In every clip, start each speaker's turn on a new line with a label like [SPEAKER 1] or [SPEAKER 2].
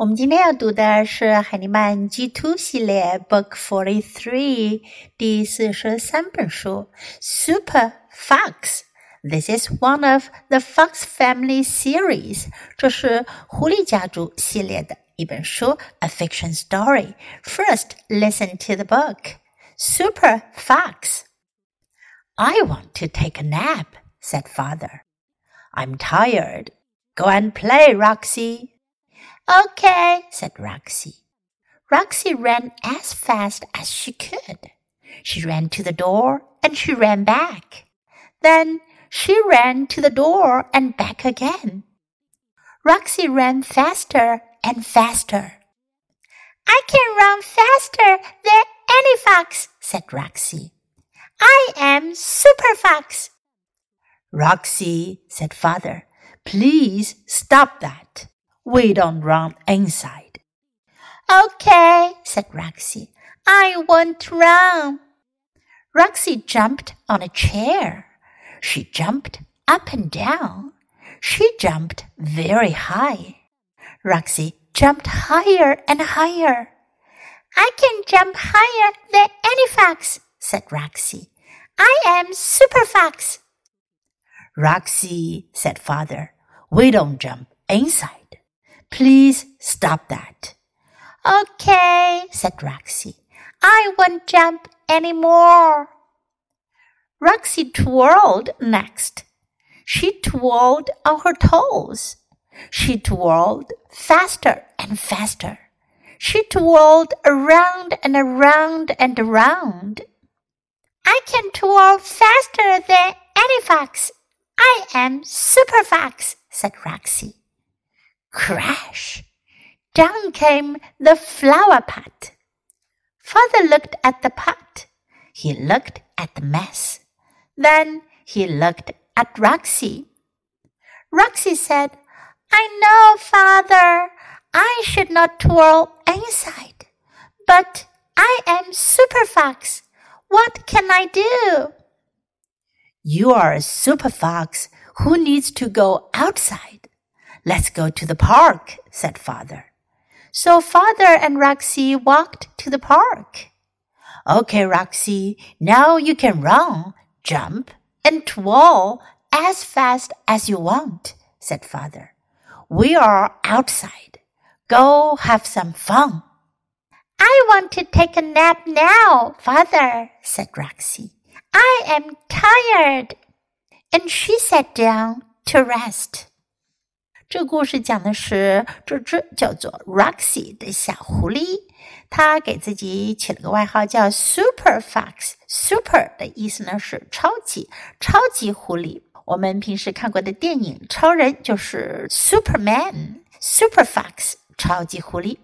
[SPEAKER 1] 我们今天要读的是海尼曼 G Two 系列 Book Forty Three 第四十三本书 Super Fox。This is one of the Fox Family series。这是狐狸家族系列的一本书，a fiction story。First, listen to the book. Super Fox. I want to take a nap, said father. I'm tired. Go and play, Roxy.
[SPEAKER 2] Okay, said Roxy. Roxy ran as fast as she could. She ran to the door and she ran back. Then she ran to the door and back again. Roxy ran faster and faster. I can run faster than any fox, said Roxy. I am Super Fox.
[SPEAKER 1] Roxy, said father, please stop that. We don't run inside.
[SPEAKER 2] Okay, said Roxy. I won't run. Roxy jumped on a chair. She jumped up and down. She jumped very high. Roxy jumped higher and higher. I can jump higher than any fox, said Roxy. I am Super Fox.
[SPEAKER 1] Roxy, said father, we don't jump inside. Please stop that.
[SPEAKER 2] Okay, said Roxy. I won't jump anymore. Roxy twirled next. She twirled on her toes. She twirled faster and faster. She twirled around and around and around. I can twirl faster than any fox. I am Super Fox, said Roxy. Crash! Down came the flower pot. Father looked at the pot. He looked at the mess. Then he looked at Roxy. Roxy said, I know, Father, I should not twirl inside, but I am Super Fox. What can I do?
[SPEAKER 1] You are a Super Fox who needs to go outside. Let's go to the park, said father.
[SPEAKER 2] So father and Roxy walked to the park.
[SPEAKER 1] Okay, Roxy, now you can run, jump, and twirl as fast as you want, said father. We are outside. Go have some fun.
[SPEAKER 2] I want to take a nap now, father, said Roxy. I am tired. And she sat down to rest.
[SPEAKER 1] 这故事讲的是这只叫做 Roxy 的小狐狸，它给自己起了个外号叫 Super Fox。Super 的意思呢是超级，超级狐狸。我们平时看过的电影超人就是 Superman，Super Fox 超级狐狸。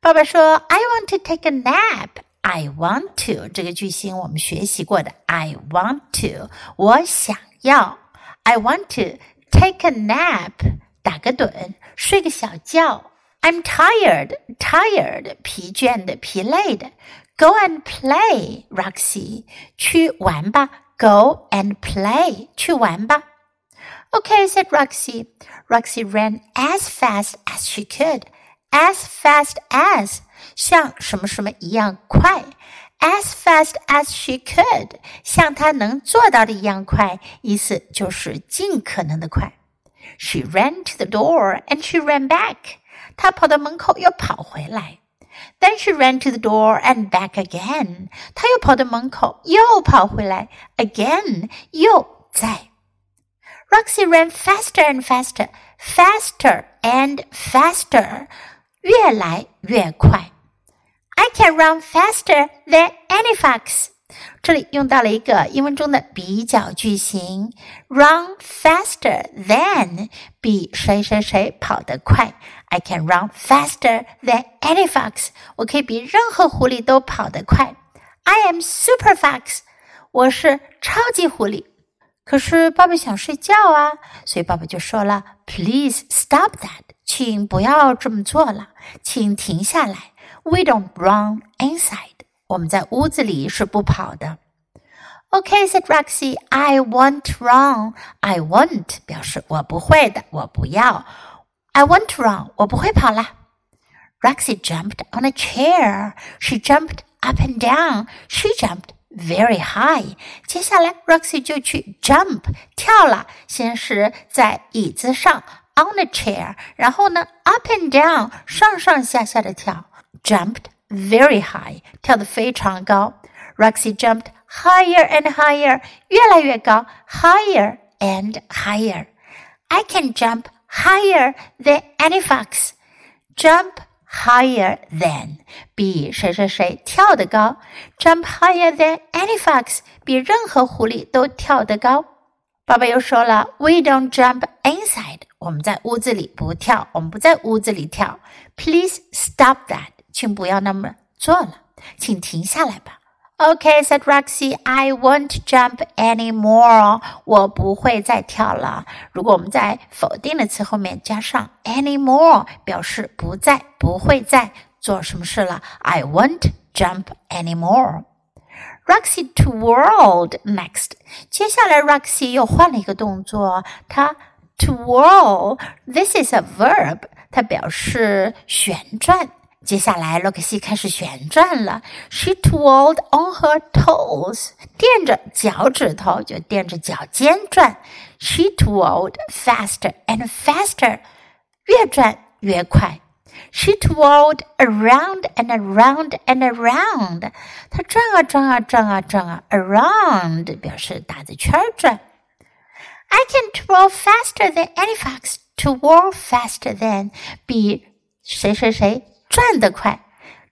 [SPEAKER 1] 爸爸说：“I want to take a nap. I want to。”这个句型我们学习过的。I want to，我想要。I want to。Take a nap，打个盹，睡个小觉。I'm tired, tired，疲倦的，疲累的。Go and play, Roxy，去玩吧。Go and play，去玩吧。
[SPEAKER 2] Okay, said Roxy. Roxy ran as fast as she could. As fast as 像什么什么一样快。 As fast as she could，像她能做到的一样快，意思就是尽可能的快。She ran to the door and she ran back，她跑到门口又跑回来。Then she ran to the door and back again，她又跑到门口又跑回来。Again，又在。Roxy ran faster and faster, faster and faster，越来越快。 I can run faster than any fox。这里用到了一个英文中的比较句型，run faster than 比谁谁谁跑得快。I can run faster than any fox。我可以比任何狐狸都跑得快。I am super fox。我是超级狐狸。可是爸爸想睡觉啊，所以爸爸就说了：“Please stop that，请不要这么做了，请停下来。” We don't run inside. 我们在屋子里是不跑的。Okay, said Roxy. I won't run. I won't 表示我不会的，我不要。 I won't run，我不会跑啦。Roxy jumped on a chair. She jumped up and down. She jumped very high. 接下来，Roxy 就去 jump 跳了。先是在椅子上 on a chair，然后呢 up and down 上上下下的跳 ，jumped very high 跳得非常高。Roxy jumped higher and higher 越来越高，higher and higher. I can jump higher than any fox. Jump higher than 比谁谁谁跳得高，jump higher than any fox 比任何狐狸都跳得高。爸爸又说了，We don't jump inside，我们在屋子里不跳，我们不在屋子里跳。Please stop that， 请不要那么做了，请停下来吧。Okay, said Roxy, I won't jump anymore. 我不会再跳了。如果我们在否定的词后面加上 anymore，表示不再、不会再做什么事了。I won't jump anymore. Roxy twirled next. 接下来，Roxy 又换了一个动作，她 twirl. This is a verb. 它表示旋转。接下来，洛克西开始旋转了。She twirled on her toes，垫着脚趾头，就垫着脚尖转。She twirled faster and faster，越转越快。She twirled around and around and around，她转啊转啊转啊转啊，around 表示打着圈转。I can twirl faster than any fox. Twirl faster than 比谁谁谁 转得快，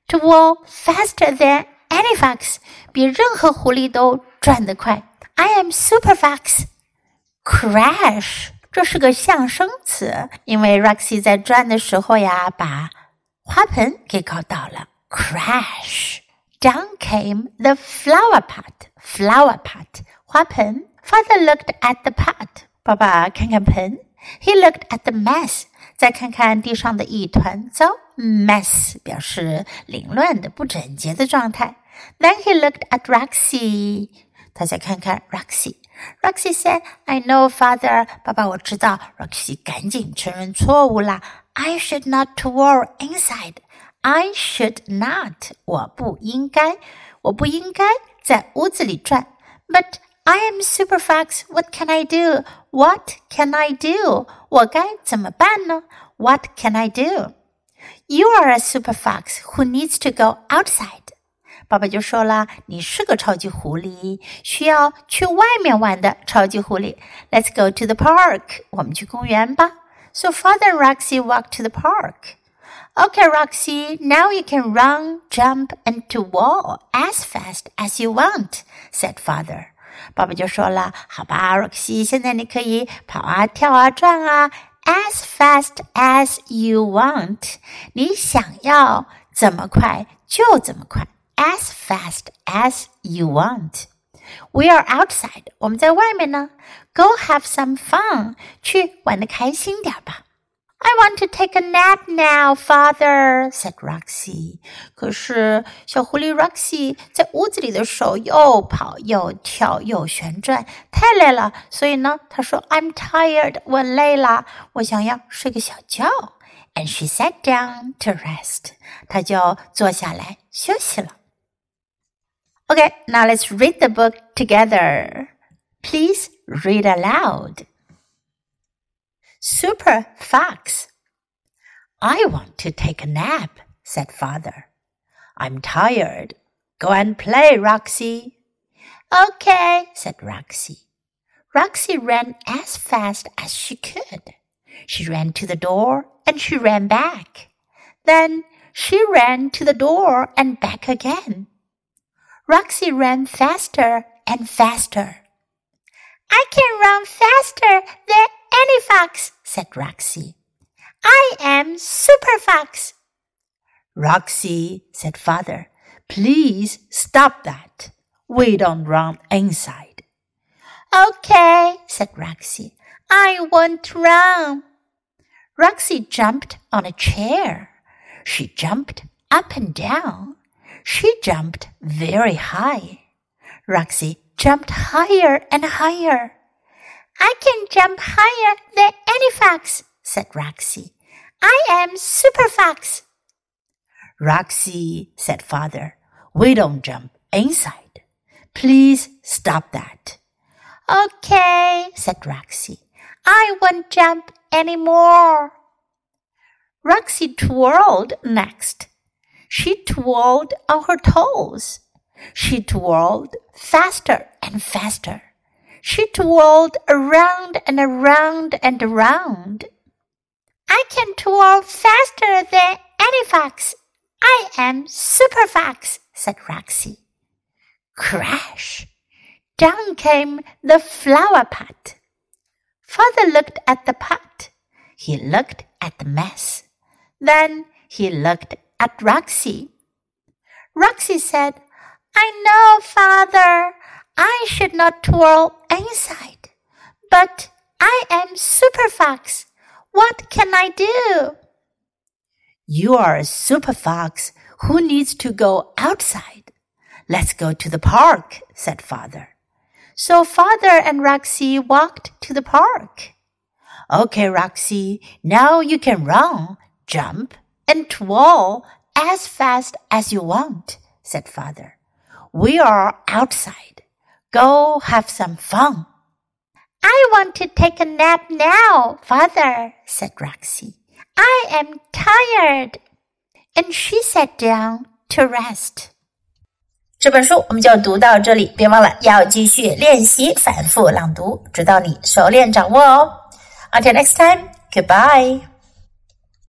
[SPEAKER 2] to walk faster than any fox，比任何狐狸都转得快。I am super fox。Crash，这是个象声词，因为 Roxy 在转的时候呀，把花盆给搞倒了。Crash。Down came the flower pot. Flower pot，花盆。Father looked at the pot. 爸爸看看盆。He looked at the mess. 再看看地上的一团糟，mess 表示凌乱的、不整洁的状态。Then he looked at Roxy，他再看看 Roxy。Roxy said, "I know, Father." 爸爸，我知道。Roxy 赶紧承认错误啦。I should not to war inside. I should not. 我不应该，我不应该在屋子里转。But I am super fox. What can I do? What can I do? 我该怎么办呢？What can I do? You are a super fox who needs to go outside. 爸爸就说了，你是个超级狐狸，需要去外面玩的超级狐狸。Let's go to the park. 我们去公园吧。So father and Roxy walked to the park. Okay, Roxy, now you can run, jump, and to wall as fast as you want, said father. 爸爸就说了：“好吧，Roxy，现在你可以跑啊、跳啊、转啊，as fast as you want。你想要怎么快就怎么快，as fast as you want。We are outside，我们在外面呢。Go have some fun，去玩的开心点吧。” I want to take a nap now, father," said Roxy. 可是小狐狸 Roxy 在屋子里的手又跑又跳又旋转，太累了，所以呢，她说：“I'm tired，我累了，我想要睡个小觉。” And she sat down to rest. 她就坐下来休息了。Okay, now let's read the book together. Please read aloud. Super Fox. I want to take a nap, said father. I'm tired. Go and play, Roxy. Okay, said Roxy. Roxy ran as fast as she could. She ran to the door and she ran back. Then she ran to the door and back again. Roxy ran faster and faster. I can run faster than any fox, said Roxy. I am Super Fox. Roxy, said father, please stop that. We don't run inside. Okay, said Roxy. I won't run. Roxy jumped on a chair. She jumped up and down. She jumped very high. Roxy jumped higher and higher. I can jump higher than any fox, said Roxy. I am Super Fox.
[SPEAKER 1] Roxy, said father, we don't jump inside. Please stop that.
[SPEAKER 2] Okay, said Roxy. I won't jump any more. Roxy twirled next. She twirled on her toes. She twirled faster and faster. She twirled around and around and around. I can twirl faster than any fox. I am Super Fox, said Roxy. Crash! Down came the flower pot. Father looked at the pot. He looked at the mess. Then he looked at Roxy. Roxy said, I know, Father, I should not twirl inside, but I am Super Fox. What can I do?
[SPEAKER 1] You are a super fox who needs to go outside. Let's go to the park, said father.
[SPEAKER 2] So father and Roxy walked to the park.
[SPEAKER 1] Okay, Roxy, now you can run, jump, and twirl as fast as you want, said father. We are outside. Go have some fun.
[SPEAKER 2] I want to take a nap now, father, said Roxy. I am tired. And she sat down to rest.
[SPEAKER 1] 这本书我们就读到这里，别忘了要继续练习反复朗读，直到你熟练掌握哦。Until next time, goodbye.